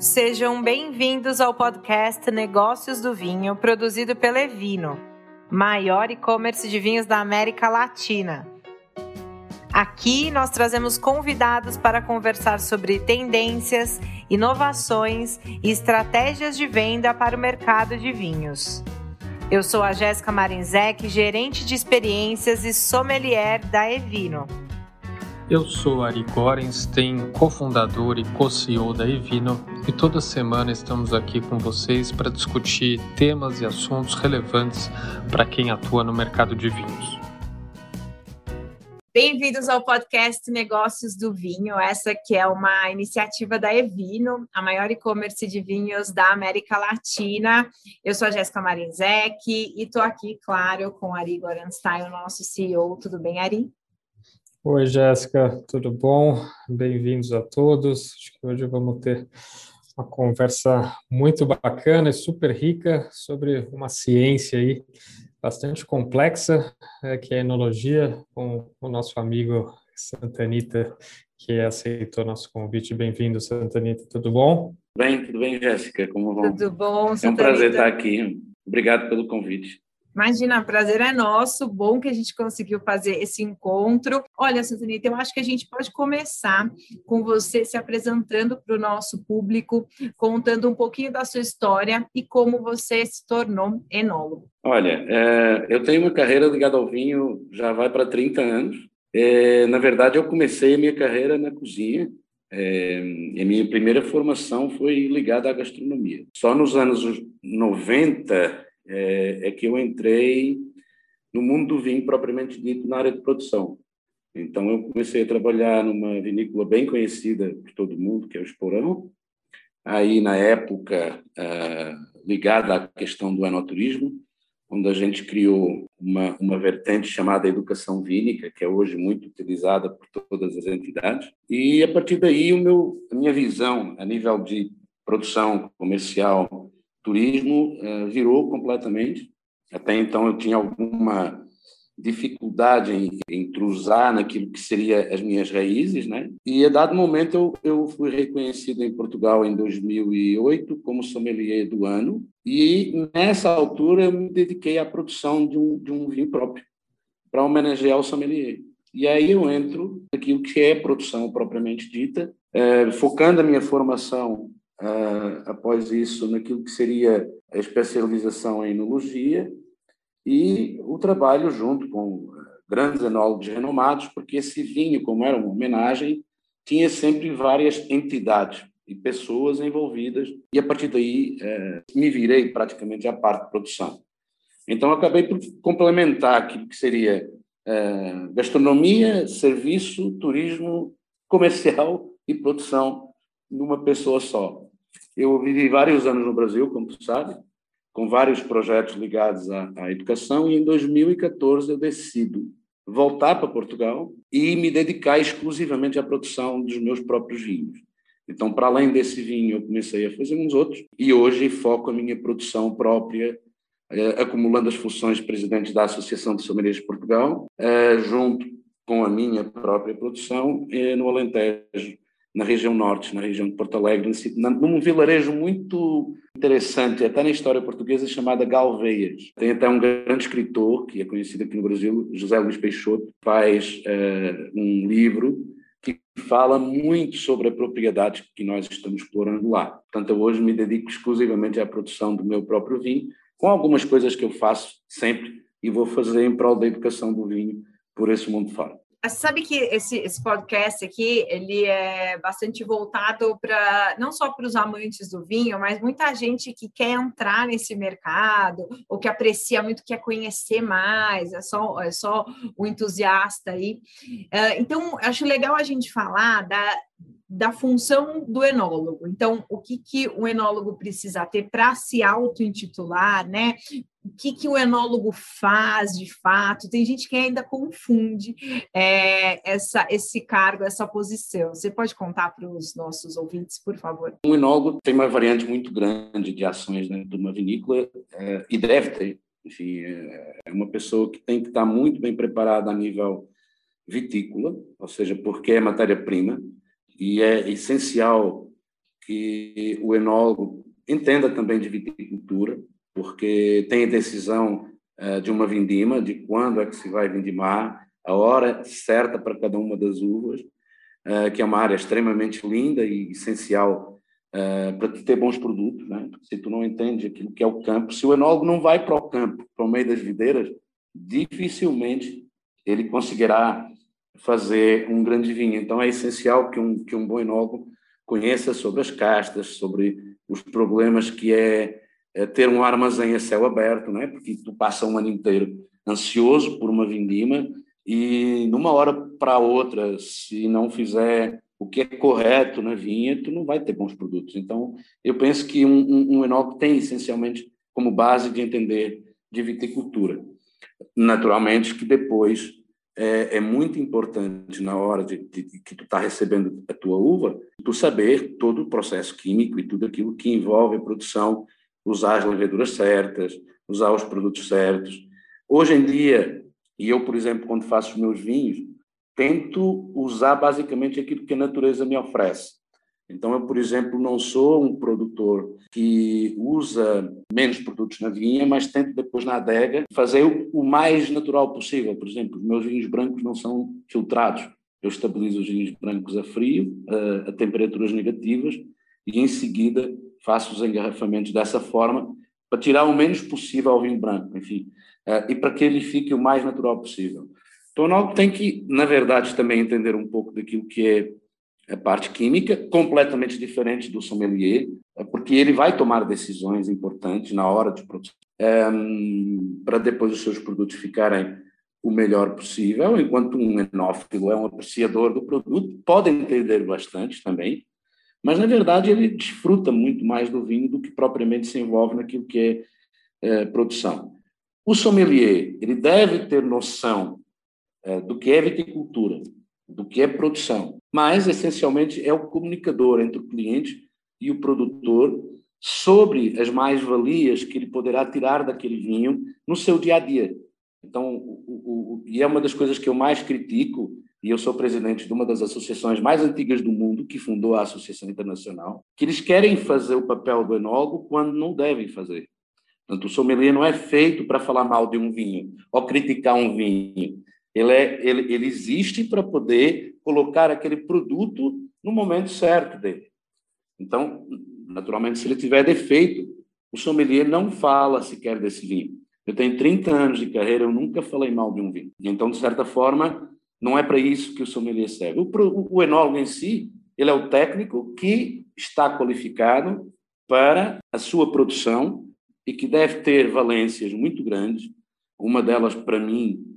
Sejam bem-vindos ao podcast Negócios do Vinho, produzido pela Evino, maior e-commerce de vinhos da América Latina. Aqui nós trazemos convidados para conversar sobre tendências, inovações e estratégias de venda para o mercado de vinhos. Eu sou a Jéssica Marinzec, gerente de experiências e sommelier da Evino. Eu sou Ari Gorenstein, cofundador e co-CEO da Evino, e toda semana estamos aqui com vocês para discutir temas e assuntos relevantes para quem atua no mercado de vinhos. Bem-vindos ao podcast Negócios do Vinho. Essa que é uma iniciativa da Evino, a maior e-commerce de vinhos da América Latina. Eu sou a Jéssica Marinzec e estou aqui, claro, com Ari Gorenstein, o nosso CEO. Tudo bem, Ari? Oi, Jéssica, tudo bom? Bem-vindos a todos. Acho que hoje vamos ter uma conversa muito bacana e super rica sobre uma ciência aí bastante complexa, é, que é a enologia, com o nosso amigo Santanita, que aceitou nosso convite. Bem-vindo, Santanita, tudo bom? Bem, tudo bem, Jéssica, como vão? Tudo bom, Santanita? É um prazer estar aqui. Obrigado pelo convite. Imagina, prazer é nosso, bom que a gente conseguiu fazer esse encontro. Olha, Santanita, eu acho que a gente pode começar com você se apresentando para o nosso público, contando um pouquinho da sua história e como você se tornou enólogo. Olha, é, eu tenho uma carreira ao vinho, já vai para 30 anos. É, na verdade, eu comecei a minha carreira na cozinha, é, a minha primeira formação foi ligada à gastronomia. Só nos anos 90 é, é que eu entrei no mundo do vinho propriamente dito na área de produção. Então eu comecei a trabalhar numa vinícola bem conhecida por todo mundo, que é o Esporão. Aí na época uh, ligada à questão do enoturismo, onde a gente criou uma, uma vertente chamada educação vínica, que é hoje muito utilizada por todas as entidades. E a partir daí o meu, a minha visão a nível de produção comercial turismo uh, virou completamente. Até então eu tinha alguma dificuldade em, em cruzar naquilo que seria as minhas raízes, né? E a dado momento eu, eu fui reconhecido em Portugal em 2008 como sommelier do ano e nessa altura eu me dediquei à produção de um, de um vinho próprio para homenagear o sommelier. E aí eu entro naquilo que é produção propriamente dita, eh, focando a minha formação após isso, naquilo que seria a especialização em enologia e o trabalho junto com grandes enólogos renomados, porque esse vinho, como era uma homenagem, tinha sempre várias entidades e pessoas envolvidas, e a partir daí uh, me virei praticamente à parte de produção. Então, acabei por complementar aquilo que seria gastronomia, serviço, turismo, comercial e produção numa pessoa só. Eu vivi vários anos no Brasil, como tu sabe, com vários projetos ligados à, à educação, e em 2014 eu decido voltar para Portugal e me dedicar exclusivamente à produção dos meus próprios vinhos. Então, para além desse vinho, eu comecei a fazer uns outros e hoje foco a minha produção própria, eh, acumulando as funções de presidente da Associação de Sommeliers de Portugal, eh, junto com a minha própria produção eh, no Alentejo, na região norte, na região de Porto Alegre, num vilarejo muito interessante, até na história portuguesa, chamada Galveias. Tem até um grande escritor, que é conhecido aqui no Brasil, José Luís Peixoto, faz uh, um livro que fala muito sobre a propriedade que nós estamos explorando lá. Portanto, hoje me dedico exclusivamente à produção do meu próprio vinho, com algumas coisas que eu faço sempre e vou fazer em prol da educação do vinho por esse mundo fora. Sabe que esse, esse podcast aqui, ele é bastante voltado para, não só para os amantes do vinho, mas muita gente que quer entrar nesse mercado, ou que aprecia muito, quer conhecer mais, é só, é só o entusiasta aí. Uh, então, acho legal a gente falar da, da função do enólogo. Então, o que, que o enólogo precisa ter para se auto-intitular, né? O que, que o enólogo faz de fato? Tem gente que ainda confunde é, essa, esse cargo, essa posição. Você pode contar para os nossos ouvintes, por favor? O enólogo tem uma variante muito grande de ações né, de uma vinícola é, e deve ter. Enfim, é, é uma pessoa que tem que estar muito bem preparada a nível vitícola, ou seja, porque é matéria-prima, e é essencial que o enólogo entenda também de viticultura, porque tem a decisão uh, de uma vindima, de quando é que se vai vindimar, a hora certa para cada uma das uvas, uh, que é uma área extremamente linda e essencial uh, para ter bons produtos. Né? Se tu não entende aquilo que é o campo, se o enólogo não vai para o campo, para o meio das videiras, dificilmente ele conseguirá fazer um grande vinho. Então é essencial que um, que um bom enólogo conheça sobre as castas, sobre os problemas que é, é ter um armazém a céu aberto, não é? Porque tu passa um ano inteiro ansioso por uma vindima e numa hora para outra, se não fizer o que é correto na vinha, tu não vai ter bons produtos. Então, eu penso que um, um, um enólogo tem essencialmente como base de entender de viticultura. Naturalmente que depois é, é muito importante na hora de, de, de que tu está recebendo a tua uva, tu saber todo o processo químico e tudo aquilo que envolve a produção, usar as leveduras certas, usar os produtos certos. Hoje em dia, e eu, por exemplo, quando faço os meus vinhos, tento usar basicamente aquilo que a natureza me oferece. Então, eu, por exemplo, não sou um produtor que usa menos produtos na vinha, mas tento depois na adega fazer o mais natural possível. Por exemplo, os meus vinhos brancos não são filtrados. Eu estabilizo os vinhos brancos a frio, a, a temperaturas negativas, e em seguida faço os engarrafamentos dessa forma para tirar o menos possível ao vinho branco, enfim, e para que ele fique o mais natural possível. Então, nós tem que, na verdade, também entender um pouco daquilo que é parte química, completamente diferente do sommelier, é porque ele vai tomar decisões importantes na hora de produção, é, para depois os seus produtos ficarem o melhor possível, enquanto um enófilo é um apreciador do produto, pode entender bastante também, mas na verdade ele desfruta muito mais do vinho do que propriamente se envolve naquilo que é, é produção. O sommelier ele deve ter noção é, do que é viticultura, do que é produção, mas essencialmente é o comunicador entre o cliente e o produtor sobre as mais-valias que ele poderá tirar daquele vinho no seu dia a dia. Então, o, o, o, e é uma das coisas que eu mais critico, e eu sou presidente de uma das associações mais antigas do mundo, que fundou a Associação Internacional, que eles querem fazer o papel do enólogo quando não devem fazer. Portanto, o sommelier não é feito para falar mal de um vinho ou criticar um vinho. Ele, é, ele, ele existe para poder colocar aquele produto no momento certo dele. Então, naturalmente, se ele tiver defeito, o sommelier não fala sequer desse vinho. Eu tenho 30 anos de carreira, eu nunca falei mal de um vinho. Então, de certa forma, não é para isso que o sommelier serve. O, o enólogo em si, ele é o técnico que está qualificado para a sua produção e que deve ter valências muito grandes. Uma delas, para mim,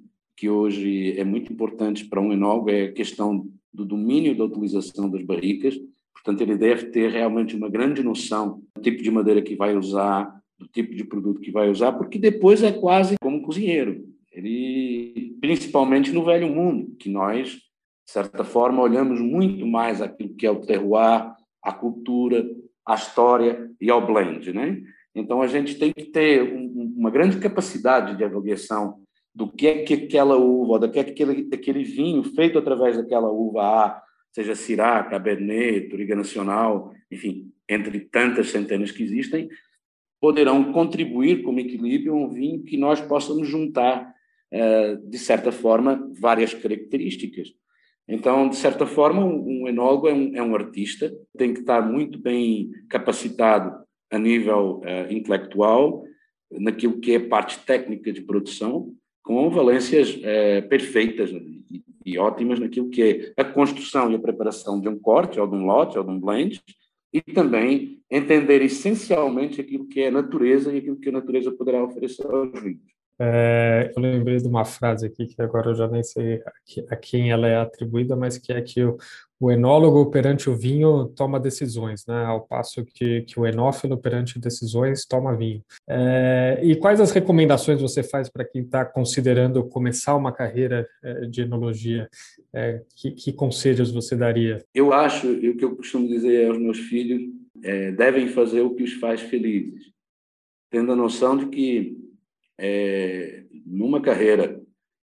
que hoje é muito importante para um enólogo é a questão do domínio da utilização das barricas. Portanto, ele deve ter realmente uma grande noção do tipo de madeira que vai usar, do tipo de produto que vai usar, porque depois é quase como um cozinheiro. Ele, principalmente no velho mundo, que nós, de certa forma, olhamos muito mais aquilo que é o terroir, a cultura, a história e ao blend, né? Então a gente tem que ter um, uma grande capacidade de avaliação do que é que aquela uva, do que é que aquele, aquele vinho feito através daquela uva A, seja Syrah, Cabernet, Touriga Nacional, enfim, entre tantas centenas que existem, poderão contribuir como equilíbrio a um vinho que nós possamos juntar, eh, de certa forma, várias características. Então, de certa forma, um enólogo é um, é um artista, tem que estar muito bem capacitado a nível uh, intelectual, naquilo que é parte técnica de produção, com valências é, perfeitas e, e, ótimas naquilo que é a construção e a preparação de um corte, ou de um lote, ou de um blend, e também entender essencialmente aquilo que é a natureza e aquilo que a natureza poderá oferecer aos vinhos. É, eu lembrei de uma frase aqui que agora eu já nem sei a, quem ela é atribuída, mas que é que o, o enólogo perante o vinho toma decisões, né? Ao passo que, que o enófilo perante decisões toma vinho. É, e quais as recomendações você faz para quem está considerando começar uma carreira é, de enologia? É, que, que, conselhos você daria? Eu acho, e o que eu costumo dizer aos meus filhos, é, devem fazer o que os faz felizes, tendo a noção de que é, numa carreira,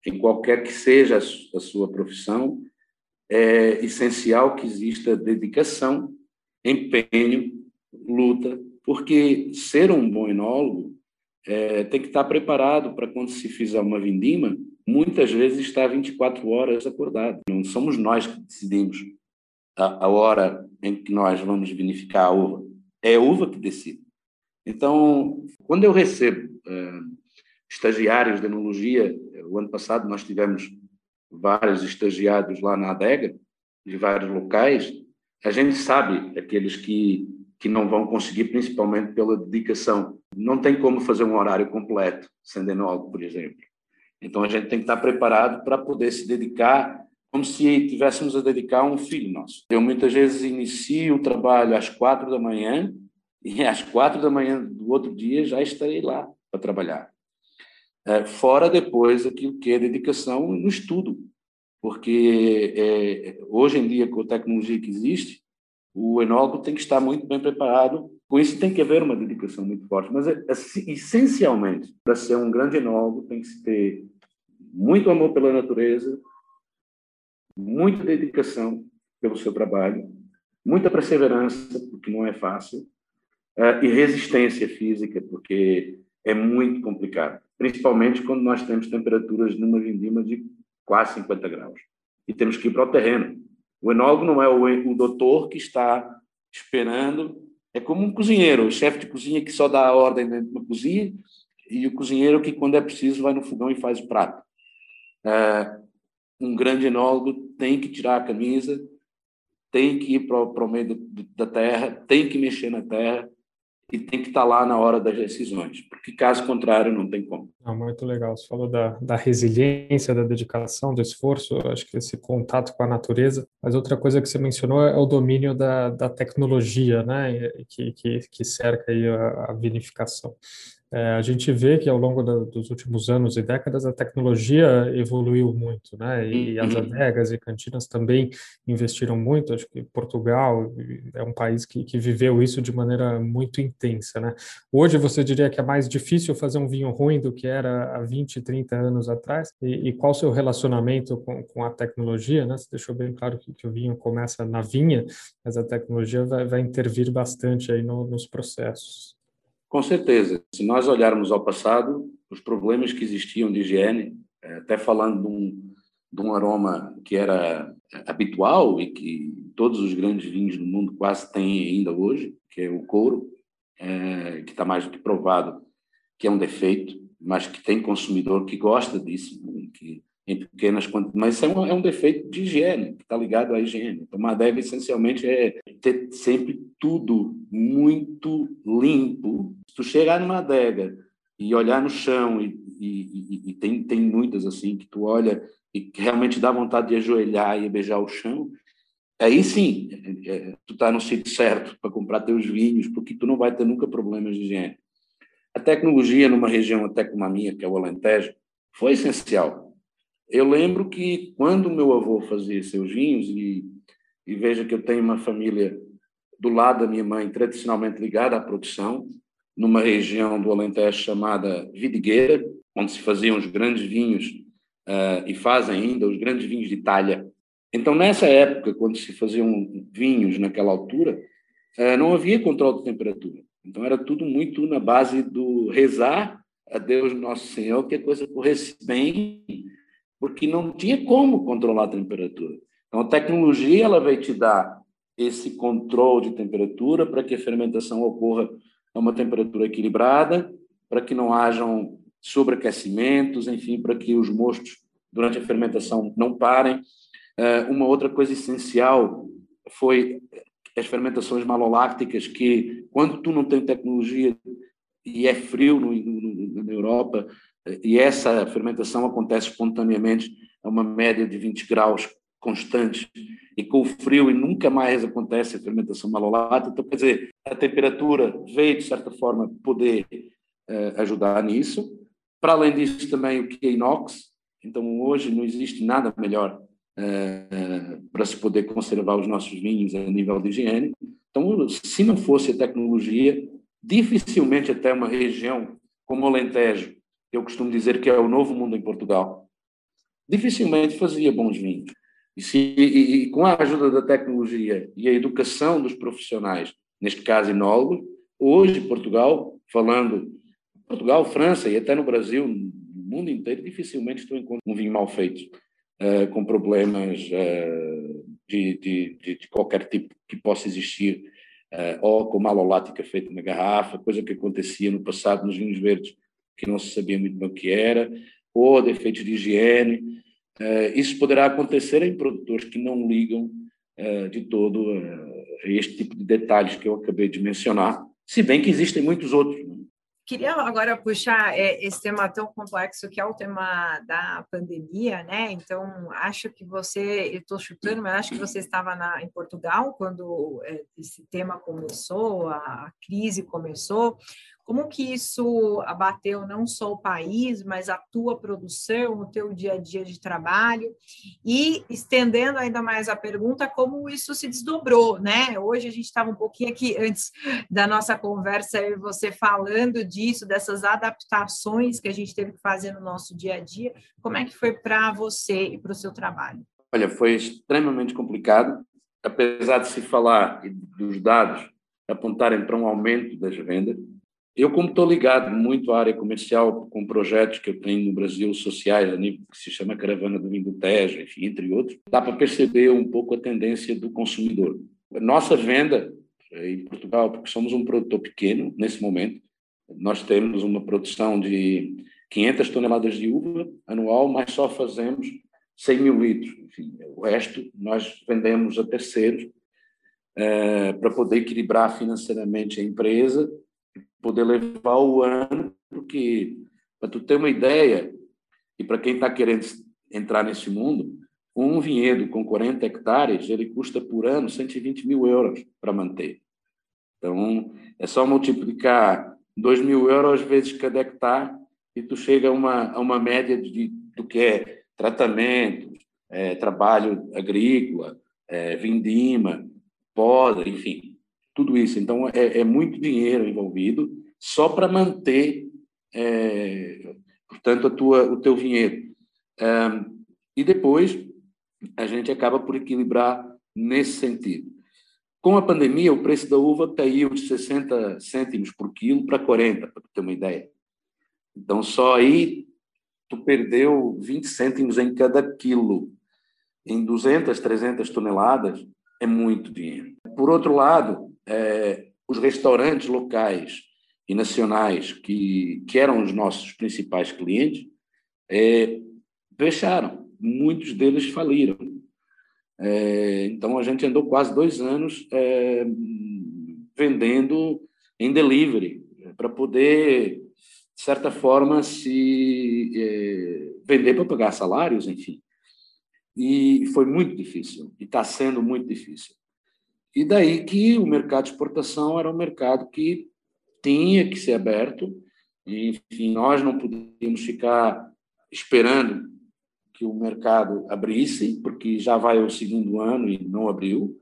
em qualquer que seja a sua profissão, é essencial que exista dedicação empenho, luta, porque ser um bom enólogo é, tem que estar preparado para quando se fizer uma vindima, muitas vezes estar 24 horas acordado. Não somos nós que decidimos a, a hora em que nós vamos vinificar a uva. É a uva que decide. Então, quando eu recebo uh, estagiários de enologia, o ano passado nós tivemos vários estagiários lá na adega, de vários locais, a gente sabe aqueles que, que não vão conseguir, principalmente pela dedicação. Não tem como fazer um horário completo, sendo enólogo, por exemplo. Então, a gente tem que estar preparado para poder se dedicar como se tivéssemos a dedicar um filho nosso. Eu muitas vezes inicio o trabalho às quatro da manhã e às quatro da manhã do outro dia já estarei lá para trabalhar. É, fora depois aquilo que é dedicação no estudo, porque é, hoje em dia, com a tecnologia que existe, o enólogo tem que estar muito bem preparado. Com isso, tem que haver uma dedicação muito forte. Mas, é, assim, essencialmente, para ser um grande enólogo, tem que se ter muito amor pela natureza, muita dedicação pelo seu trabalho, muita perseverança, porque não é fácil, uh, e resistência física, porque é muito complicado, principalmente quando nós temos temperaturas numa vindima de quase 50 graus e temos que ir para o terreno. O enólogo não é o, o doutor que está esperando, é como um cozinheiro, o chefe de cozinha que só dá a ordem dentro da cozinha e o cozinheiro que, quando é preciso, vai no fogão e faz o prato. Uh, um grande enólogo tem que tirar a camisa, tem que ir para o meio da terra, tem que mexer na terra, e tem que estar lá na hora das decisões, porque caso contrário não tem como. Ah, muito legal, você falou da, da resiliência, da dedicação, do esforço, acho que esse contato com a natureza, mas outra coisa que você mencionou é o domínio da, da tecnologia, né, que, que, que cerca aí a, a vinificação. É, a gente vê que ao longo da, dos últimos anos e décadas a tecnologia evoluiu muito, né? E uhum. as adegas e cantinas também investiram muito. Acho que Portugal é um país que, que viveu isso de maneira muito intensa, né? Hoje você diria que é mais difícil fazer um vinho ruim do que era há 20, 30 anos atrás? E, e qual o seu relacionamento com, com a tecnologia, né? Você deixou bem claro que, que, o vinho começa na vinha, mas a tecnologia vai, vai intervir bastante aí no, nos processos. Com certeza. Se nós olharmos ao passado, os problemas que existiam de higiene, eh, até falando de um, de um aroma que era habitual e que todos os grandes vinhos do mundo quase têm ainda hoje, que é o couro, é, que está mais do que provado que é um defeito, mas que tem consumidor que gosta disso, que em pequenas quantidades, mas é um, é um defeito de higiene, que está ligado à higiene. Uma adega, essencialmente, é ter sempre tudo muito limpo. Se tu chegar numa adega e olhar no chão, e, e, e, tem, tem muitas assim, que tu olha e realmente dá vontade de ajoelhar e beijar o chão, aí sim, é, é tu está no sítio certo para comprar teus vinhos, porque tu não vai ter nunca problemas de higiene. A tecnologia numa região até como a minha, que é o Alentejo, foi essencial eu lembro que quando meu avô fazia seus vinhos, e, e veja que eu tenho uma família do lado da minha mãe, tradicionalmente ligada à produção, numa região do Alentejo chamada Vidigueira, onde se faziam os grandes vinhos, uh, e fazem ainda os grandes vinhos de Itália. Então, nessa época, quando se faziam vinhos naquela altura, uh, não havia controle de temperatura. Então, era tudo muito na base do rezar a Deus Nosso Senhor que a coisa corresse bem porque não tinha como controlar a temperatura. Então, a tecnologia ela vai te dar esse controle de temperatura para que a fermentação ocorra a uma temperatura equilibrada, para que não hajam sobreaquecimentos, enfim, para que os mostos durante a fermentação não parem. Eh, uma outra coisa essencial foi as fermentações malolácticas, que quando tu não tem tecnologia e é frio no, no, na Europa, e essa fermentação acontece espontaneamente a uma média de 20 graus constantes e com o frio e nunca mais acontece a fermentação malolata. Então, quer dizer, a temperatura veio, de certa forma, poder uh, ajudar nisso. Para além disso, também o que é inox. Então, hoje não existe nada melhor uh, para se poder conservar os nossos vinhos a nível de higiene. Então, se não fosse a tecnologia, dificilmente até uma região como o Alentejo, eu costumo dizer que é o novo mundo em Portugal, dificilmente fazia bons vinhos. E, se, e, e, com a ajuda da tecnologia e a educação dos profissionais, neste caso enólogos, hoje Portugal, falando Portugal, França e até no Brasil, no mundo inteiro, dificilmente tu encontras um vinho mal feito, uh, com problemas uh, de, de, de, de, qualquer tipo que possa existir, uh, ou com malolática feita na garrafa, coisa que acontecia no passado nos vinhos verdes, que não se sabia muito bem o que era, ou defeitos de higiene. Uh, isso poderá acontecer em produtores que não ligam uh, de todo a este tipo de detalhes que eu acabei de mencionar, se bem que existem muitos outros. Né? Queria agora puxar é, esse tema tão complexo que é o tema da pandemia, né? Então, acho que você, eu estou chutando, mas acho que você estava na, em Portugal quando é, esse tema começou, a crise começou. Como que isso abateu não só o país, mas a tua produção, o teu dia a dia de trabalho? E estendendo ainda mais a pergunta, como isso se desdobrou, né? Hoje a gente estava um pouquinho aqui antes da nossa conversa e você falando disso, dessas adaptações que a gente teve que fazer no nosso dia a dia. Como é que foi para você e para o seu trabalho? Olha, foi extremamente complicado, apesar de se falar e dos dados apontarem para um aumento das vendas, eu, como estou ligado muito à área comercial, com projetos que eu tenho no Brasil sociais, que se chama Caravana do Vinho do Tejo, enfim, entre outros, dá para perceber um pouco a tendência do consumidor. Nossa venda eh, em Portugal, porque somos um produtor pequeno nesse momento, nós temos uma produção de 500 toneladas de uva anual, mas só fazemos 100 mil litros. Enfim, o resto nós vendemos a terceiros é, para poder equilibrar financeiramente a empresa poder levar o ano, porque, para tu ter uma ideia, e para quem está querendo entrar nesse mundo, um vinhedo com 40 hectares, ele custa por ano 120 mil euros para manter. Então, é só multiplicar 2 mil euros vezes cada hectare e tu chega a uma, a uma média de, do que é tratamento, é, trabalho agrícola, é, vindima, poda, enfim, tudo isso. Então, é, é muito dinheiro envolvido só para manter, é, portanto, a tua, o teu vinhedo. Um, e depois, a gente acaba por equilibrar nesse sentido. Com a pandemia, o preço da uva caiu de 60 cêntimos por quilo para 40, para ter uma ideia. Então, só aí tu perdeu 20 cêntimos em cada quilo. Em 200, 300 toneladas, é muito dinheiro. Por outro lado, é, os restaurantes locais e nacionais, que, que eram os nossos principais clientes, é, fecharam. Muitos deles faliram. É, então, a gente andou quase dois anos é, vendendo em delivery, para poder, de certa forma, se é, vender para pagar salários, enfim. E foi muito difícil, e está sendo muito difícil. E daí que o mercado de exportação era um mercado que tinha que ser aberto, enfim, nós não podíamos ficar esperando que o mercado abrisse, porque já vai o segundo ano e não abriu.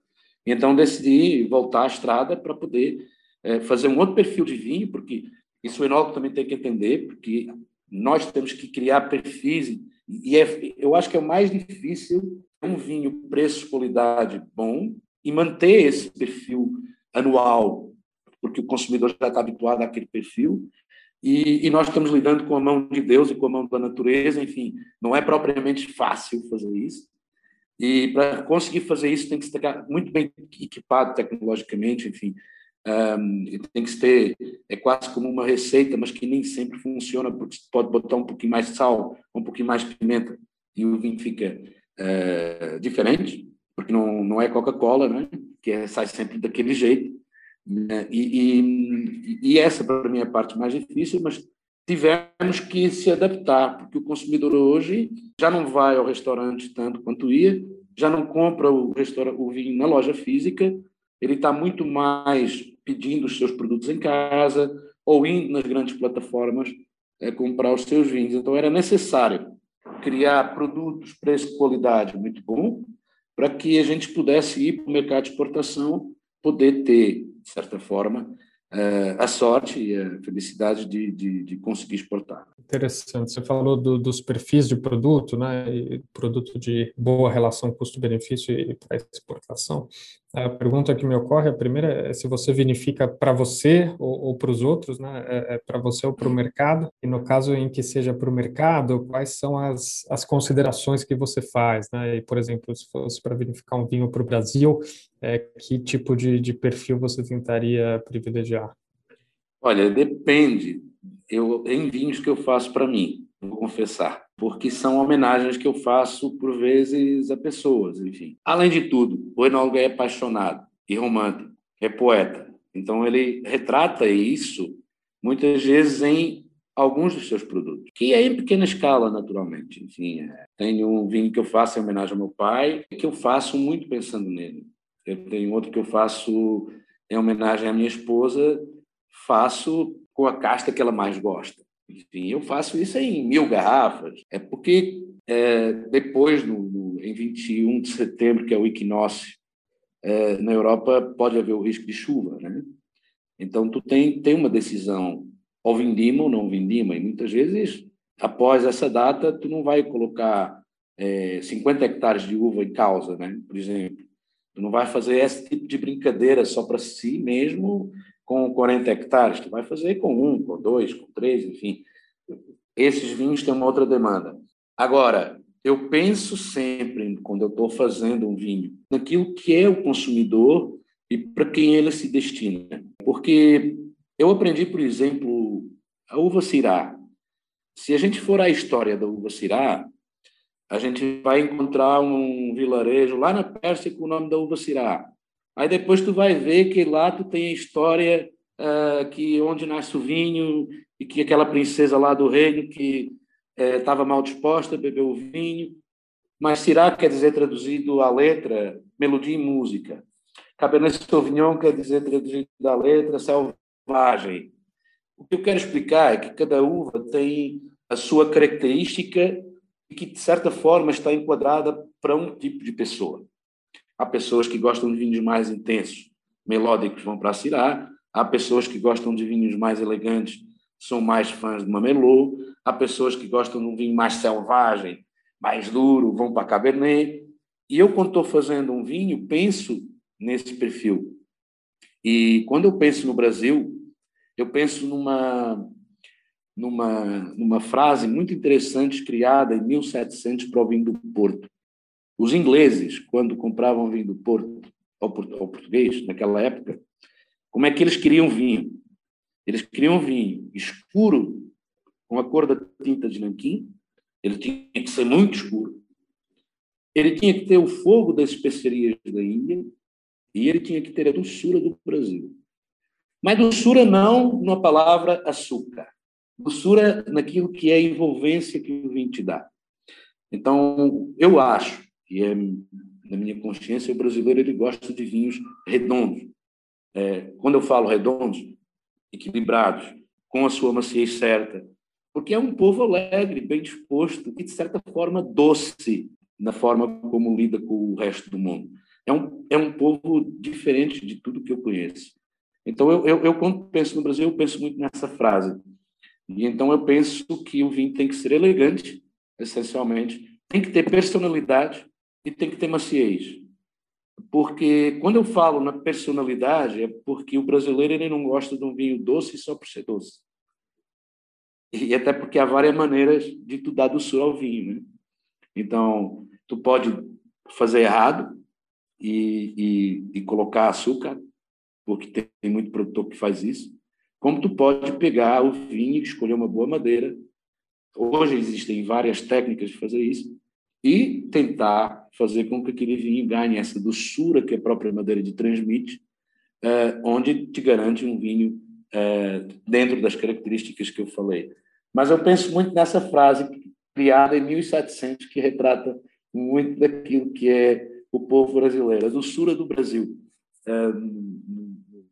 Então decidi voltar à estrada para poder é, fazer um outro perfil de vinho, porque isso o enólogo também tem que entender, porque nós temos que criar perfis e é, eu acho que é o mais difícil um vinho preço-qualidade bom e manter esse perfil anual, porque o consumidor já está habituado àquele perfil, e, e, nós estamos lidando com a mão de Deus e com a mão da natureza, enfim, não é propriamente fácil fazer isso. E para conseguir fazer isso tem que estar muito bem equipado tecnologicamente, enfim, um, tem que ter, é quase como uma receita, mas que nem sempre funciona, porque você pode botar um pouquinho mais de sal, um pouquinho mais de pimenta, e o vinho fica uh, diferente porque não, não é Coca-Cola, né? que é, sai sempre daquele jeito. Né? E, e, e, essa, para mim, é a parte mais difícil, mas tivemos que se adaptar, porque o consumidor hoje já não vai ao restaurante tanto quanto ia, já não compra o, o vinho na loja física, ele está muito mais pedindo os seus produtos em casa ou indo nas grandes plataformas é, comprar os seus vinhos. Então, era necessário criar produtos, preço e qualidade muito bom, para que a gente pudesse ir para o mercado de exportação, poder ter, de certa forma, a sorte e a felicidade de, de, de conseguir exportar. Interessante. Você falou do, dos perfis de produto, né? E produto de boa relação custo-benefício e para exportação. A pergunta que me ocorre, a primeira é se você vinifica para você ou, ou para os outros, né? É, é para você ou para o mercado. E no caso em que seja para o mercado, quais são as, as considerações que você faz, né? E, por exemplo, se fosse para vinificar um vinho para o Brasil, é, que tipo de, de perfil você tentaria privilegiar? Olha, depende eu em vinhos que eu faço para mim, vou confessar, porque são homenagens que eu faço por vezes a pessoas, enfim. Além de tudo, o enólogo é apaixonado e romântico, é poeta. Então ele retrata isso muitas vezes em alguns dos seus produtos, que é em pequena escala, naturalmente. Enfim, é, tenho um vinho que eu faço em homenagem ao meu pai, que eu faço muito pensando nele. Eu tenho outro que eu faço em homenagem à minha esposa, faço com a casta que ela mais gosta. Enfim, eu faço isso em mil garrafas. É porque é, depois, no, no, em 21 de setembro, que é o equinócio, é, na Europa pode haver o risco de chuva, né? Então, tu tem, tem uma decisão, ou vindima ou não vindima, e muitas vezes, após essa data, tu não vai colocar é, 50 hectares de uva em causa, né? Por exemplo. Tu não vai fazer esse tipo de brincadeira só para si mesmo, com 40 hectares, tu vai fazer com um, com dois, com três, enfim. Esses vinhos têm uma outra demanda. Agora, eu penso sempre, quando eu estou fazendo um vinho, naquilo que é o consumidor e para quem ele se destina. Porque eu aprendi, por exemplo, a uva cirá. Se a gente for à história da uva cirá, a gente vai encontrar um vilarejo lá na Pérsia com o nome da uva cirá. Aí depois tu vai ver que lá tu tem a história uh, que onde nasce o vinho e que aquela princesa lá do reino que estava uh, mal disposta, bebeu o vinho. Mas Syrah quer dizer traduzido a letra, melodia e música. Cabernet Sauvignon quer dizer traduzido da letra, selvagem. O que eu quero explicar é que cada uva tem a sua característica e que, de certa forma, está enquadrada para um tipo de pessoa. Há pessoas que gostam de vinhos mais intensos, melódicos, vão para Syrah. Há pessoas que gostam de vinhos mais elegantes, são mais fãs de uma Merlot. Há pessoas que gostam de um vinho mais selvagem, mais duro, vão para Cabernet. E eu, quando estou fazendo um vinho, penso nesse perfil. E quando eu penso no Brasil, eu penso numa numa numa frase muito interessante criada em 1700 para o vinho do Porto. Os ingleses, quando compravam vinho do Porto ao português, naquela época, como é que eles queriam vinho? Eles queriam vinho escuro, com a cor da tinta de nanquim, ele tinha que ser muito escuro, ele tinha que ter o fogo das especiarias da Índia e ele tinha que ter a doçura do Brasil. Mas doçura não na palavra açúcar, doçura naquilo que é a envolvência que o vinho te dá. Então, eu acho e é, na minha consciência, o brasileiro ele gosta de vinhos redondos. É, quando eu falo redondos, equilibrados, com a sua maciez certa, porque é um povo alegre, bem disposto e, de certa forma, doce na forma como lida com o resto do mundo. É um, é um povo diferente de tudo que eu conheço. Então, eu, eu, eu, quando penso no Brasil, eu penso muito nessa frase. E então eu penso que o vinho tem que ser elegante, essencialmente, tem que ter personalidade, e tem que ter maciez. Porque quando eu falo na personalidade, é porque o brasileiro ele não gosta de um vinho doce só por ser doce. E até porque há várias maneiras de tu dar doçura ao vinho. Né? Então, tu pode fazer errado e, e, e colocar açúcar, porque tem muito produtor que faz isso. Como tu pode pegar o vinho escolher uma boa madeira. Hoje existem várias técnicas de fazer isso e tentar fazer com que aquele vinho ganhe essa doçura que a própria madeira te transmite, eh, onde te garante um vinho eh, dentro das características que eu falei. Mas eu penso muito nessa frase criada em 1700 que retrata muito daquilo que é o povo brasileiro, a doçura do Brasil, eh,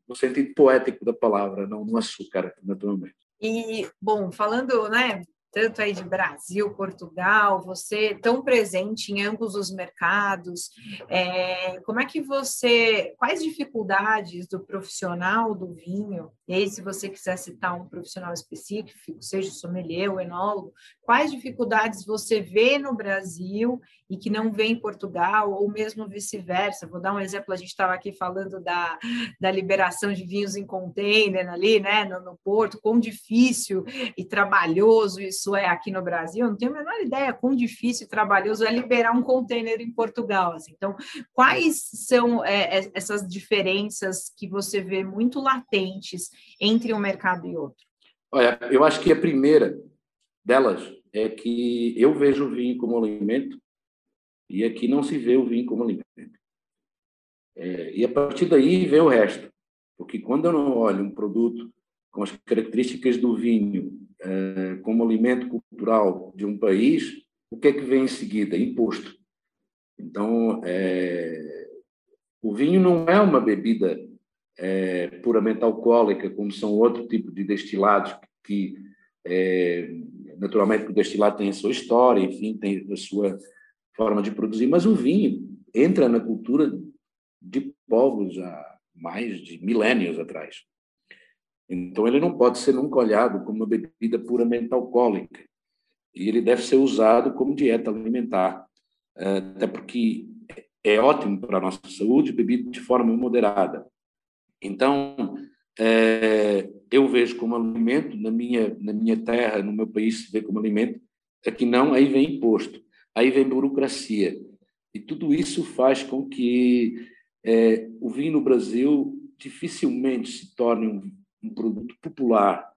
no sentido poético da palavra, não no açúcar, naturalmente. E, bom, falando, né, tanto aí de Brasil, Portugal, você tão presente em ambos os mercados, é, como é que você, quais dificuldades do profissional do vinho, e aí se você quiser citar um profissional específico, seja sommelier, o enólogo, quais dificuldades você vê no Brasil e que não vê em Portugal, ou mesmo vice-versa, vou dar um exemplo, a gente estava aqui falando da, da liberação de vinhos em container ali, né, no, no porto, quão difícil e trabalhoso isso isso é aqui no Brasil, eu não tenho a menor ideia quão difícil e trabalhoso é liberar um container em Portugal. Assim. Então, quais são é, é, essas diferenças que você vê muito latentes entre um mercado e outro? Olha, eu acho que a primeira delas é que eu vejo o vinho como alimento e aqui não se vê o vinho como alimento. É, e a partir daí vem o resto. Porque quando eu não olho um produto com as características do vinho eh, como alimento cultural de um país, o que é que vem em seguida? Imposto. Então, é, o vinho não é uma bebida é, puramente alcoólica, como são outro tipo de destilados que, é, naturalmente, o destilado tem a sua história, enfim, tem a sua forma de produzir, mas o vinho entra na cultura de povos há mais de milênios atrás. Então, ele não pode ser nunca olhado como uma bebida puramente alcoólica. E ele deve ser usado como dieta alimentar, eh, até porque é ótimo para a nossa saúde, bebido de forma moderada. Então, é, eu vejo como alimento, na minha, na minha terra, no meu país, se vê como alimento, aqui não, aí vem imposto, aí vem burocracia. E tudo isso faz com que é, o vinho no Brasil dificilmente se torne um um produto popular,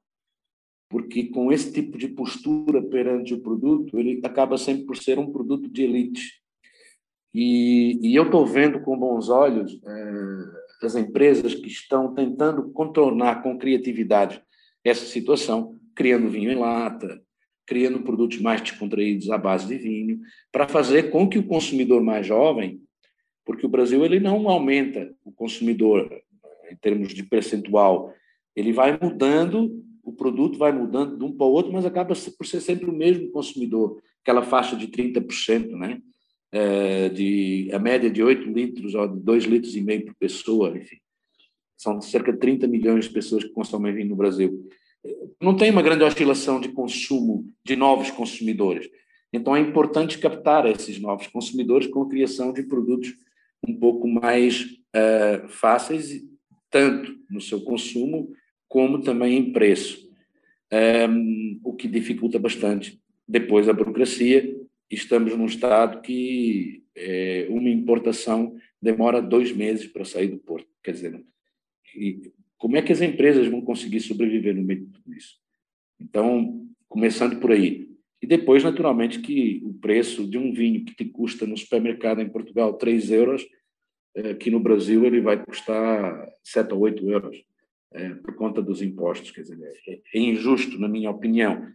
porque com esse tipo de postura perante o produto, ele acaba sempre por ser um produto de elite. E, e eu estou vendo com bons olhos é, as empresas que estão tentando contornar com criatividade essa situação, criando vinho em lata, criando produtos mais descontraídos à base de vinho, para fazer com que o consumidor mais jovem, porque o Brasil ele não aumenta o consumidor em termos de percentual ele vai mudando, o produto vai mudando de um para o outro, mas acaba por ser sempre o mesmo consumidor, aquela faixa de 30%, né? É, de a média de 8 litros ou de 2 litros e meio por pessoa, enfim. São cerca de 30 milhões de pessoas que consomem vinho no Brasil. Não tem uma grande oscilação de consumo de novos consumidores. Então é importante captar esses novos consumidores com a criação de produtos um pouco mais uh, fáceis, tanto no seu consumo como também em preço, um, o que dificulta bastante. Depois a burocracia, estamos num estado que é, uma importação demora dois meses para sair do porto. Quer dizer, e como é que as empresas vão conseguir sobreviver no meio de tudo isso? Então, começando por aí. E depois, naturalmente, que o preço de um vinho que te custa no supermercado em Portugal 3 euros, aqui no Brasil ele vai custar 7 ou 8 euros por conta dos impostos. Quer dizer, é, é, injusto, na minha opinião,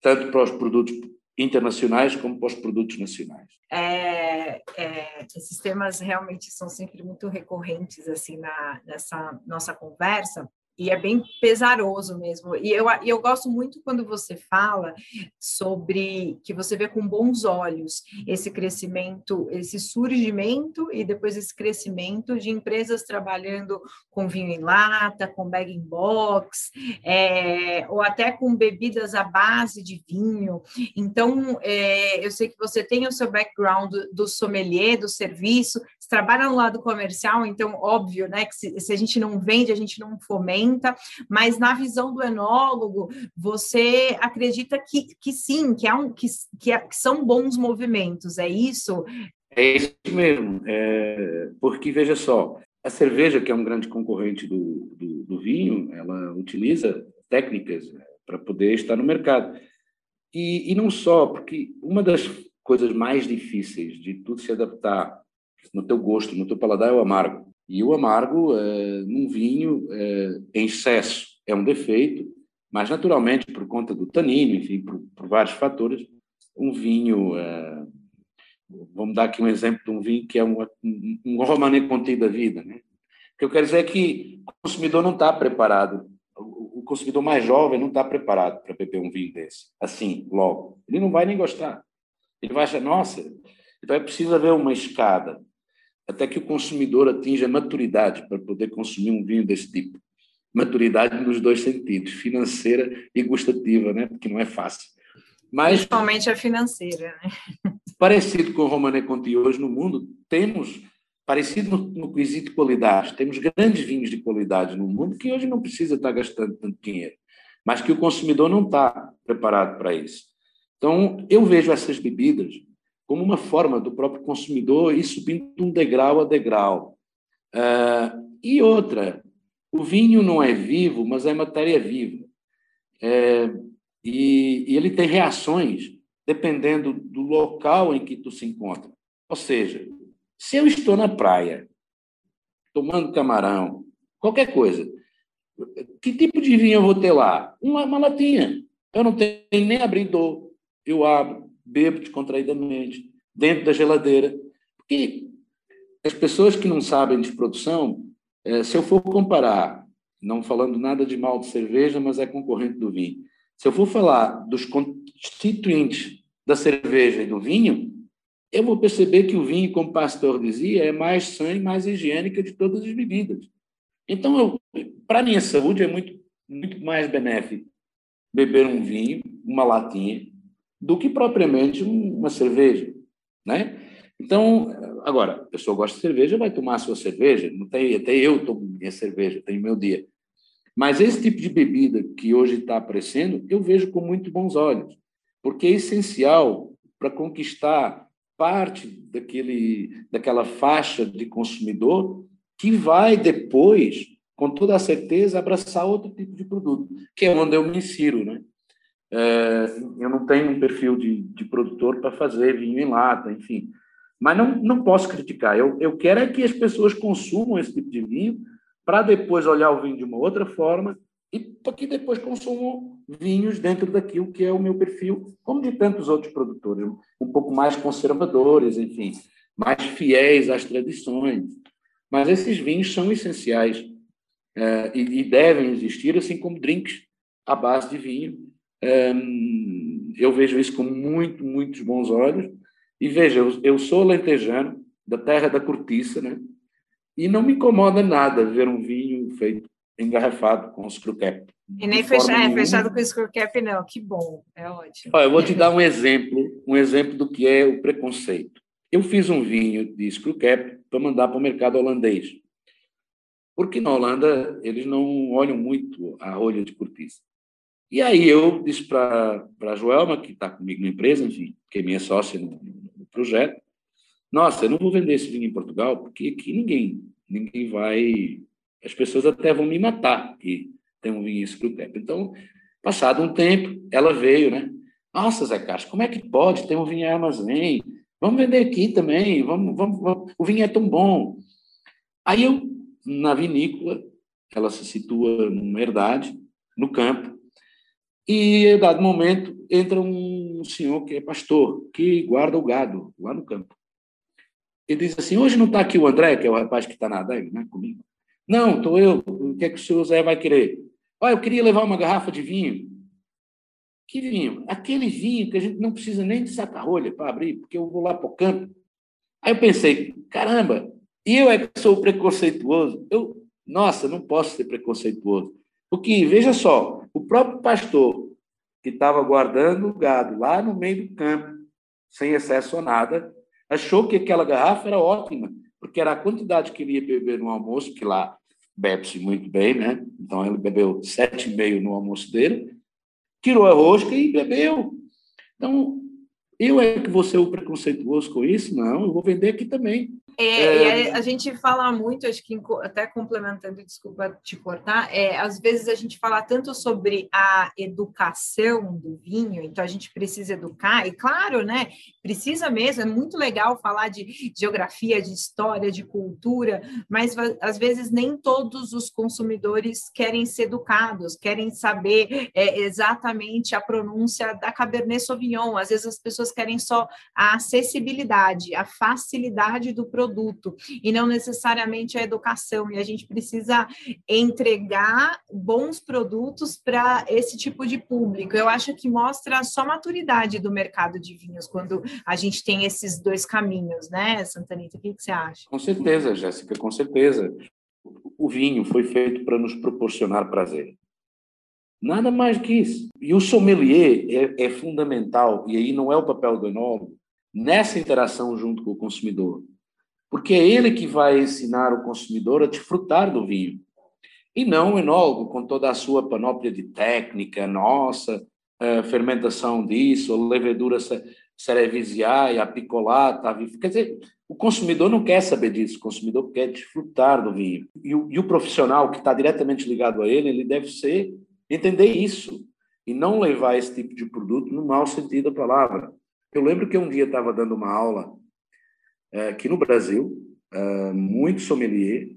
tanto para os produtos internacionais como para os produtos nacionais. É, é, esses temas realmente são sempre muito recorrentes assim na, nessa nossa conversa e é bem pesaroso mesmo. E eu, eu gosto muito quando você fala sobre que você vê com bons olhos esse crescimento, esse surgimento e depois esse crescimento de empresas trabalhando com vinho em lata, com bag in box, é, ou até com bebidas à base de vinho. Então, é, eu sei que você tem o seu background do, sommelier, do serviço, você trabalha no lado comercial, então, óbvio, né, que se, se a gente não vende, a gente não fomenta mas na visão do enólogo, você acredita que, que sim, que, um, que, que, que são bons movimentos, é isso? É isso mesmo, é, porque veja só, a cerveja, que é um grande concorrente do, do, do vinho, ela utiliza técnicas é, para poder estar no mercado. E, e não só, porque uma das coisas mais difíceis de tudo se adaptar no teu gosto, no teu paladar, é o amargo. E o amargo, é, num vinho, é, em excesso, é um defeito, mas naturalmente, por conta do tanino, enfim, por, por vários fatores, um vinho. É, vamos dar aqui um exemplo de um vinho que é um, um romané contido da vida. Né? O que eu quero dizer é que o consumidor não está preparado. O, o consumidor mais jovem não está preparado para beber um vinho desse, assim, logo. Ele não vai nem gostar. Ele vai achar, nossa, então é preciso haver uma escada até que o consumidor atinja maturidade para poder consumir um vinho desse tipo. Maturidade nos dois sentidos, financeira e gustativa, né? Porque não é fácil. Mas, Principalmente a financeira, né? Parecido com o Romané Conti hoje no mundo, temos parecido no, no quesito qualidade. Temos grandes vinhos de qualidade no mundo que hoje não precisa estar gastando tanto dinheiro, mas que o consumidor não está preparado para isso. Então, eu vejo essas bebidas como uma forma do próprio consumidor ir subindo um degrau a degrau. Uh, e outra, o vinho não é vivo, mas é matéria viva. É, e, e ele tem reações dependendo do local em que tu se encontra. Ou seja, se eu estou na praia, tomando camarão, qualquer coisa, que tipo de vinho eu vou ter lá? Uma, uma latinha. Eu não tenho nem abridor. Eu abro, bebo descontraídamente, dentro da geladeira. Porque as pessoas que não sabem de produção, eh, se eu for comparar, não falando nada de mal de cerveja, mas é concorrente do vinho, se eu for falar dos constituintes da cerveja e do vinho, eu vou perceber que o vinho, como o pastor dizia, é mais sã e mais higiênica de todas as bebidas. Então, para a minha saúde, é muito, muito mais benéfico beber um vinho, uma latinha, do que propriamente uma cerveja, né? Então, agora, a pessoa gosta de cerveja, vai tomar a sua cerveja, não tem, até eu tomo minha cerveja, tenho meu dia. Mas esse tipo de bebida que hoje está aparecendo, eu vejo com muito bons olhos, porque é essencial para conquistar parte daquele, daquela faixa de consumidor que vai depois, com toda a certeza, abraçar outro tipo de produto, que é onde eu me insiro, né? É, eu não tenho um perfil de, de produtor para fazer vinho em lata, enfim. Mas não, não posso criticar. Eu, eu quero é que as pessoas consumam esse tipo de vinho para depois olhar o vinho de uma outra forma e para que depois consumam vinhos dentro daquilo que é o meu perfil, como de tantos outros produtores, um pouco mais conservadores, enfim, mais fiéis às tradições. Mas esses vinhos são essenciais é, e, e, devem existir, assim como drinks à base de vinho. Eu vejo isso com muito, muitos bons olhos. E veja, eu, eu sou lentejano, da terra da cortiça, né? E não me incomoda nada ver um vinho feito engarrafado com screw cap. E nem fechado, é, fechado com screw cap, não. Que bom, é ótimo. Olha, eu vou te dar um exemplo, um exemplo do que é o preconceito. Eu fiz um vinho de screw cap para mandar para o mercado holandês. Porque na Holanda eles não olham muito a rolha de cortiça. E aí eu disse para a Joelma, que está comigo na empresa, enfim, que é minha sócia no, no projeto, nossa, eu não vou vender esse vinho em Portugal, porque aqui ninguém, ninguém vai as pessoas até vão me matar que tem um vinho Screwcap. Então, passado um tempo, ela veio, né? Nossa, Zé Castro, como é que pode ter um vinho em armazém? Vamos vender aqui também, vamos, vamos, vamos, o vinho é tão bom. Aí eu, na vinícola, ela se situa numa herdade, no campo, e, em dado momento, entra um senhor que é pastor, que guarda o gado lá no campo. Ele diz assim, hoje não está aqui o André, que é o rapaz que está na adega, né, comigo. Não, estou eu. O que é que o senhor Zé vai querer? Olha, eu queria levar uma garrafa de vinho. Que vinho? Aquele vinho que a gente não precisa nem de saca-rolha para abrir, porque eu vou lá para o campo. Aí eu pensei, caramba, e eu é que sou preconceituoso? Eu, nossa, não posso ser preconceituoso. Porque, veja só, o próprio pastor que estava guardando o gado lá no meio do campo, sem excesso a nada, achou que aquela garrafa era ótima, porque era a quantidade que ele ia beber no almoço, que lá bebe-se muito bem, né? Então ele bebeu sete e meio no almoço dele, tirou a rosca e bebeu. Então, eu é que vou ser o preconceituoso com isso? Não, eu vou vender aqui também. É, é... a gente fala muito, acho que até complementando, desculpa te cortar, é, às vezes a gente fala tanto sobre a educação do vinho, então a gente precisa educar, e claro, né, precisa mesmo, é muito legal falar de geografia, de história, de cultura, mas às vezes nem todos os consumidores querem ser educados, querem saber é, exatamente a pronúncia da Cabernet Sauvignon, às vezes as pessoas querem só a acessibilidade, a facilidade do produto, produto e não necessariamente a educação. E a gente precisa entregar bons produtos para esse tipo de público. Eu acho que mostra só maturidade do mercado de vinhos quando a gente tem esses dois caminhos, né, Santanita? O que, que você acha? Com certeza, Jéssica, com certeza. O vinho foi feito para nos proporcionar prazer. Nada mais que isso. E o sommelier é, é fundamental, e aí não é o papel do enólogo, nessa interação junto com o consumidor. Porque é ele que vai ensinar o consumidor a desfrutar do vinho. E não o enólogo, com toda a sua panóplia de técnica, nossa, fermentação disso, levedura cerevisiae, apicolata, quer dizer, o consumidor não quer saber disso, o consumidor quer desfrutar do vinho. E o, e o profissional que está diretamente ligado a ele, ele deve ser entender isso e não levar esse tipo de produto no mau sentido da palavra. Eu lembro que um dia estava dando uma aula é, aqui no Brasil, é, muito sommelier,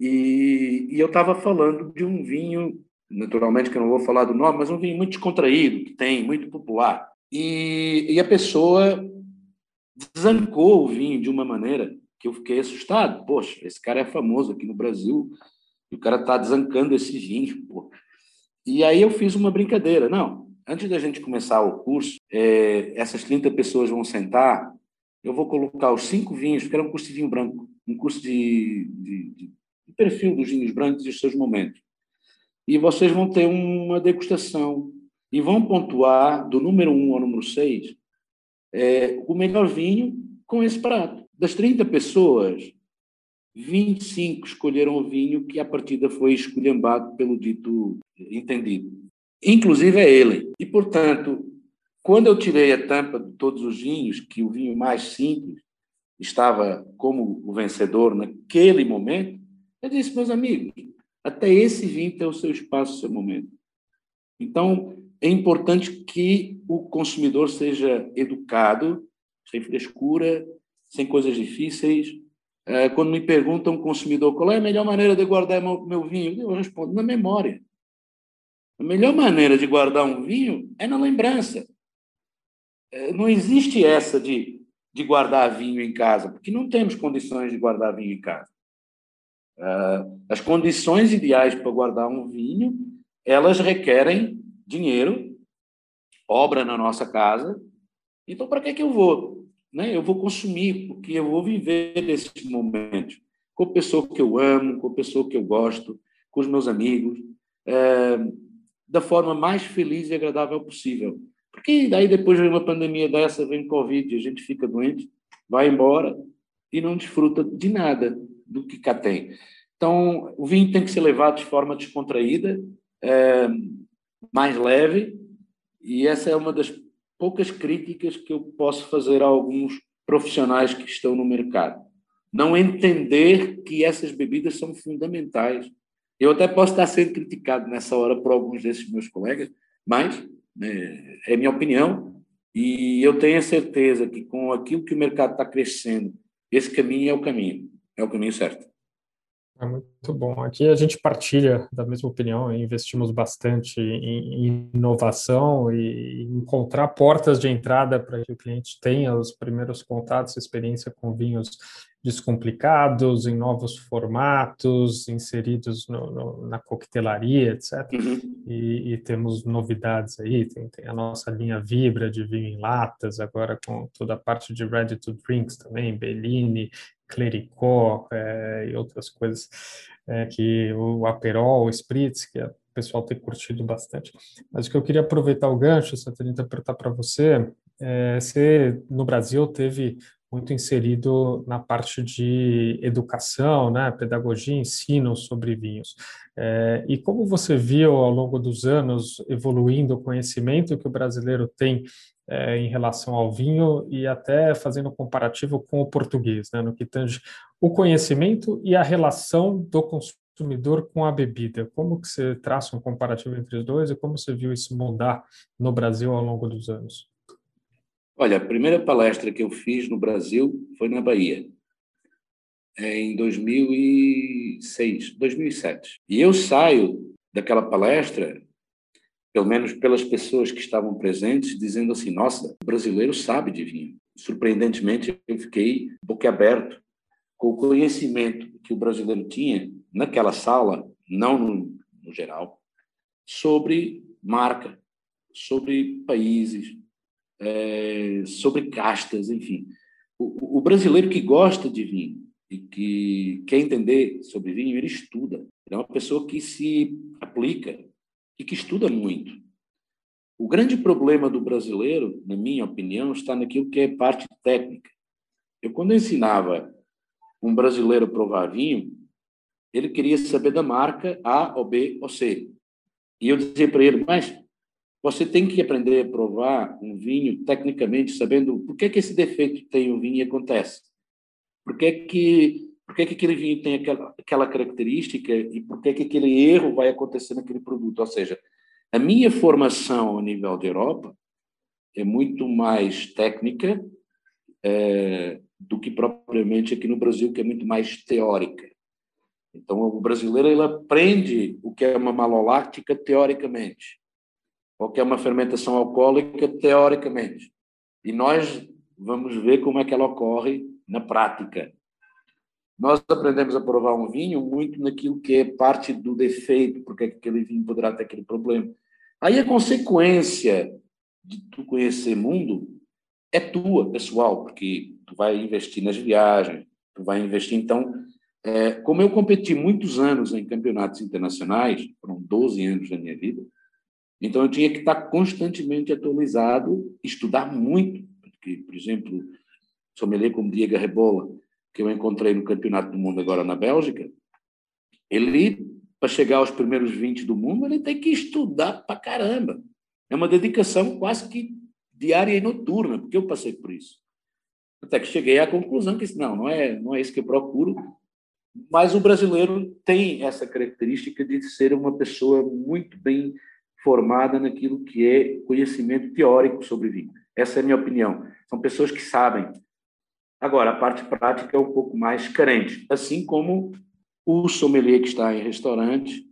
e, e eu estava falando de um vinho, naturalmente que eu não vou falar do nome, mas um vinho muito descontraído, que tem, muito popular. E, e a pessoa desancou o vinho de uma maneira que eu fiquei assustado. Poxa, esse cara é famoso aqui no Brasil, e o cara está desancando esse vinho. Pô. E aí eu fiz uma brincadeira. Não, antes da gente começar o curso, é, essas 30 pessoas vão sentar, eu vou colocar os cinco vinhos, porque era um curso de vinho branco, um curso de, de, de perfil dos vinhos brancos e os seus momentos. E vocês vão ter uma degustação e vão pontuar do número 1 um ao número 6 é, o melhor vinho com esse prato. Das 30 pessoas, 25 escolheram o vinho que a partida foi esculhambado pelo dito entendido. Inclusive é ele. E, portanto, quando eu tirei a tampa de todos os vinhos, que o vinho mais simples estava como o vencedor naquele momento, eu disse, meus amigos, até esse vinho tem o seu espaço, o seu momento. Então, é importante que o consumidor seja educado, sem frescura, sem coisas difíceis, é, quando me perguntam, consumidor, qual é a melhor maneira de guardar meu vinho, eu respondo na memória. A melhor maneira de guardar um vinho é na lembrança. É, não existe essa de, de guardar vinho em casa, porque não temos condições de guardar vinho em casa. É, as condições ideais para guardar um vinho, elas requerem dinheiro, obra na nossa casa. Então, para que, que eu vou? né? Eu vou consumir, porque eu vou viver esses momentos com a pessoa que eu amo, com a pessoa que eu gosto, com os meus amigos, é, da forma mais feliz e agradável possível. Porque daí depois vem uma pandemia dessa, vem Covid, a gente fica doente, vai embora e não desfruta de nada do que cá tem. Então, o vinho tem que ser levado de forma descontraída, é, mais leve, e essa é uma das poucas críticas que eu posso fazer a alguns profissionais que estão no mercado. Não entender que essas bebidas são fundamentais. Eu até posso estar sendo criticado nessa hora por alguns desses meus colegas, mas é minha opinião e eu tenho a certeza que com aquilo que o mercado está crescendo, esse caminho é o caminho, é o caminho certo. É muito bom. Aqui a gente partilha da mesma opinião, investimos bastante em inovação e encontrar portas de entrada para que o cliente tenha os primeiros contatos, experiência com vinhos descomplicados, em novos formatos, inseridos no, no, na coquetelaria, etc. Uhum. E, e, temos novidades aí, tem, tem, a nossa linha Vibra de vinho em latas, agora com toda a parte de ready to drinks também, Bellini, Clericó é, e outras coisas é, que o Aperol, o Spritz, que o pessoal tem curtido bastante. Mas o que eu queria aproveitar o gancho, Satanita, perguntar para você, é, você no Brasil teve muito inserido na parte de educação, né, pedagogia, ensino sobre vinhos. É, e como você viu ao longo dos anos evoluindo o conhecimento que o brasileiro tem é, em relação ao vinho e até fazendo comparativo com o português, né, no que tange o conhecimento e a relação do consumidor com a bebida. Como que você traça um comparativo entre os dois e como você viu isso mudar no Brasil ao longo dos anos? Olha, a primeira palestra que eu fiz no Brasil foi na Bahia, em 2006, 2007. E eu saio daquela palestra pelo menos pelas pessoas que estavam presentes, dizendo assim: nossa, o brasileiro sabe de vinho. Surpreendentemente, eu fiquei boquiaberto com o conhecimento que o brasileiro tinha naquela sala, não no, no geral, sobre marca, sobre países, é, sobre castas, enfim. O, o, brasileiro que gosta de vinho e que quer entender sobre vinho, ele estuda. Ele é uma pessoa que se aplica e que estuda muito. O grande problema do brasileiro, na minha opinião, está naquilo que é parte técnica. Eu, quando ensinava um brasileiro a provar vinho, ele queria saber da marca A ou B ou C. E eu dizia para ele, mas você tem que aprender a provar um vinho tecnicamente, sabendo por que, que esse defeito tem o vinho e acontece. Por que, que, por que, que aquele vinho tem aquela, aquela característica e por que, que aquele erro vai acontecer naquele produto. Ou seja, a minha formação a nível da Europa é muito mais técnica é, do que propriamente aqui no Brasil, que é muito mais teórica. Então, o brasileiro ele aprende o que é uma maloláctica teoricamente ou que é uma fermentação alcoólica teoricamente. E nós vamos ver como é que ela ocorre na prática. Nós aprendemos a provar um vinho muito naquilo que é parte do defeito, porque aquele vinho poderá ter aquele problema. Aí a consequência de tu conhecer mundo é tua, pessoal, porque tu vai investir nas viagens, tu vai investir. Então, é, como eu competi muitos anos em campeonatos internacionais, foram 12 anos da minha vida, então, eu tinha que estar constantemente atualizado, estudar muito, porque, por exemplo, sommelier como Diego Rebola, que eu encontrei no Campeonato do Mundo agora na Bélgica, ele, para chegar aos primeiros 20 do mundo, ele tem que estudar para caramba. É uma dedicação quase que diária e noturna, porque eu passei por isso. Até que cheguei à conclusão que não, não é, não é isso que eu procuro, mas o brasileiro tem essa característica de ser uma pessoa muito bem formada naquilo que é conhecimento teórico sobre vinho. Essa é a minha opinião. São pessoas que sabem. Agora, a parte prática é um pouco mais carente, assim como o sommelier que está em restaurante,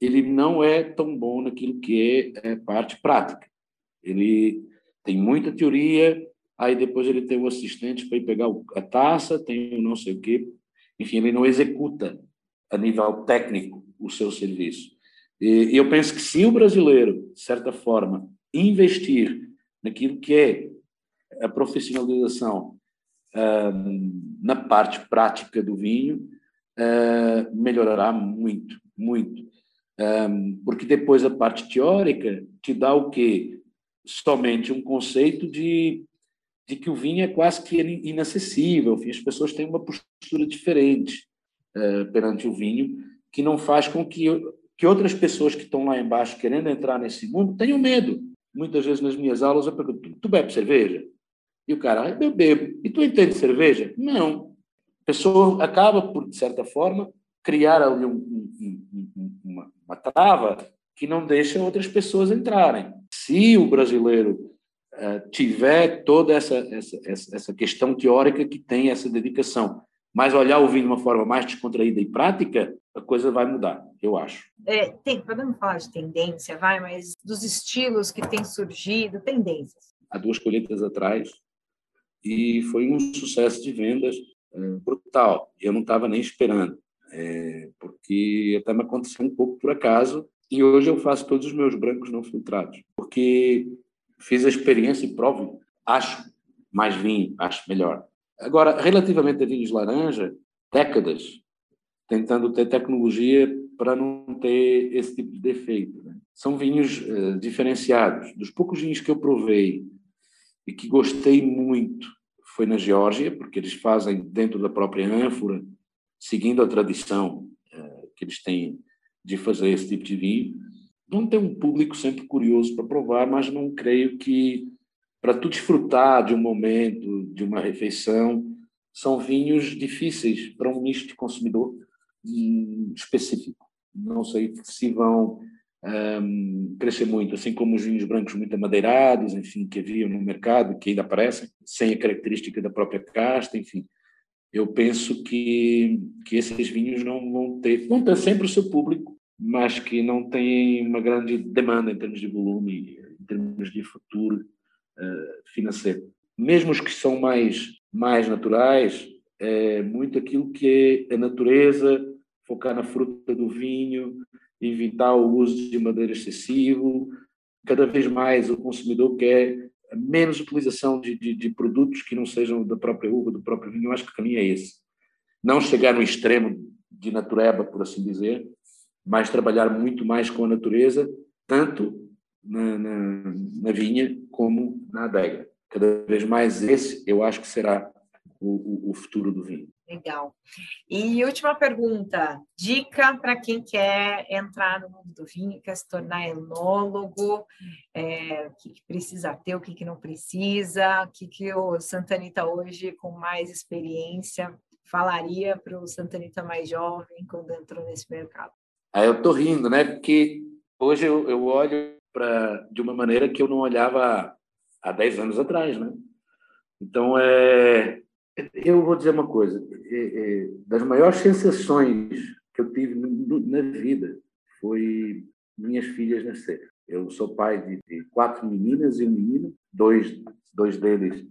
ele não é tão bom naquilo que é, é parte prática. Ele tem muita teoria, aí depois ele tem o assistente para ir pegar a taça, tem o não sei o quê. Enfim, ele não executa a nível técnico o seu serviço. E eu penso que se o brasileiro, de certa forma, investir naquilo que é a profissionalização uh, na parte prática do vinho, uh, melhorará muito, muito. Um, porque depois a parte teórica te dá o quê? Somente um conceito de, de que o vinho é quase que inacessível. As pessoas têm uma postura diferente perante o vinho, que não faz com que que outras pessoas que estão lá embaixo querendo entrar nesse mundo tenham medo. Muitas vezes nas minhas aulas eu pergunto: tu bebe cerveja? E o cara, ah, eu bebo. E tu entende cerveja? Não. A pessoa acaba, por de certa forma, criar ali um, um, um, uma, uma trava que não deixa outras pessoas entrarem. Se o brasileiro uh, tiver toda essa, essa, essa questão teórica que tem essa dedicação, mas olhar o vinho de uma forma mais descontraída e prática, a coisa vai mudar, eu acho. É, tem, podemos falar de tendência, vai, mas dos estilos que têm surgido, tendências. Há duas colheitas atrás, e foi um sucesso de vendas é, brutal. Eu não estava nem esperando, é, porque até me aconteceu um pouco por acaso, e hoje eu faço todos os meus brancos não filtrados, porque fiz a experiência e provo, acho mais vinho, acho melhor. Agora, relativamente a vinhos laranja, décadas tentando ter tecnologia para não ter esse tipo de defeito. Né? São vinhos uh, diferenciados. Dos poucos vinhos que eu provei e que gostei muito foi na Geórgia, porque eles fazem dentro da própria ânfora, seguindo a tradição uh, que eles têm de fazer esse tipo de vinho. Vão ter um público sempre curioso para provar, mas não creio que para tu desfrutar de um momento, de uma refeição, são vinhos difíceis para um nicho de consumidor específico. Não sei se vão um, crescer muito, assim como os vinhos brancos muito amadeirados, enfim, que haviam no mercado, que ainda aparecem, sem a característica da própria casta, enfim. Eu penso que, que esses vinhos não vão ter, vão ter sempre o seu público, mas que não têm uma grande demanda em termos de volume, em termos de futuro uh, financeiro. Mesmo os que são mais, mais naturais, é, muito aquilo que é a natureza, focar na fruta do vinho, evitar o uso de madeira excessivo. Cada vez mais o consumidor quer menos utilização de, de, de, produtos que não sejam da própria uva, do próprio vinho. Eu acho que o caminho é esse. Não chegar no extremo de natureba, por assim dizer, mas trabalhar muito mais com a natureza, tanto na, na, na vinha como na adega. Cada vez mais esse, eu acho que será o, o, futuro do vinho. Legal. E última pergunta: dica para quem quer entrar no mundo do vinho, quer se tornar enólogo, é, o que, que, precisa ter, o que, que não precisa, o que, que o Santanita hoje, com mais experiência, falaria para o Santanita mais jovem quando entrou nesse mercado? Aí eu estou rindo, né? Porque hoje eu, eu olho para de uma maneira que eu não olhava há 10 anos atrás, né? Então, é, eu vou dizer uma coisa: é, é, das maiores sensações que eu tive na vida foi minhas filhas nascerem. Eu sou pai de, de, quatro meninas e um menino, dois, dois deles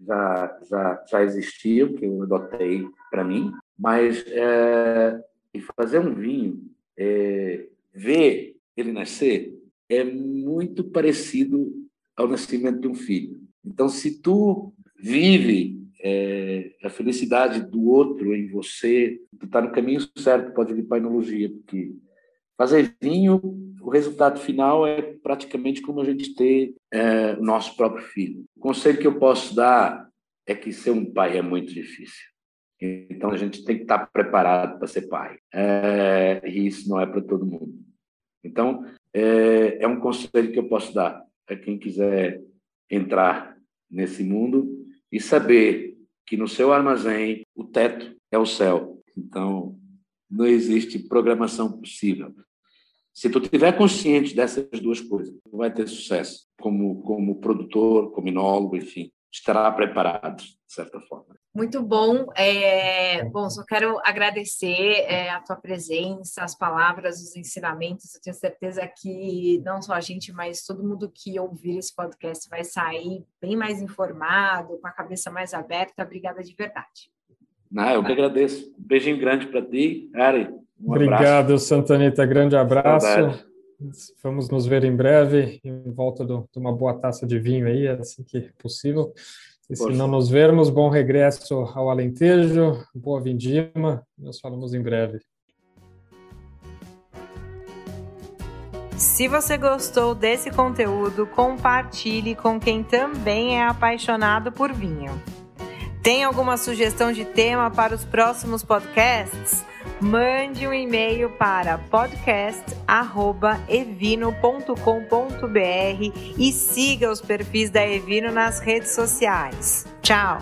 já, já, já existiam, que eu adotei para mim, mas é, e fazer um vinho, é, ver ele nascer, é muito parecido ao nascimento de um filho. Então, se tu vive é, a felicidade do outro em você, tu está no caminho certo, pode vir para a enologia, porque fazer vinho, o resultado final é praticamente como a gente ter é, o nosso próprio filho. O conselho que eu posso dar é que ser um pai é muito difícil. Então a gente tem que estar preparado para ser pai. É, e isso não é para todo mundo. Então é, é um conselho que eu posso dar a quem quiser entrar nesse mundo e saber que no seu armazém o teto é o céu. Então não existe programação possível. Se tu tiver consciente dessas duas coisas, tu vai ter sucesso como como produtor, como enólogo, enfim, estará preparado de certa forma. Muito bom. É, bom, só quero agradecer é, a tua presença, as palavras, os ensinamentos. Eu tenho certeza que não só a gente, mas todo mundo que ouvir esse podcast vai sair bem mais informado, com a cabeça mais aberta. Obrigada de verdade. Não, eu que agradeço. Um beijinho grande para ti, Ari. Um Obrigado, abraço. Santanita. Grande abraço. Saudade. Vamos nos ver em breve, em volta de uma boa taça de vinho aí, assim que possível. E se não nos vermos, bom regresso ao Alentejo, boa vindima, nos falamos em breve. Se você gostou desse conteúdo, compartilhe com quem também é apaixonado por vinho. Tem alguma sugestão de tema para os próximos podcasts? Mande um e-mail para podcast@evino.com.br e siga os perfis da Evino nas redes sociais. Tchau.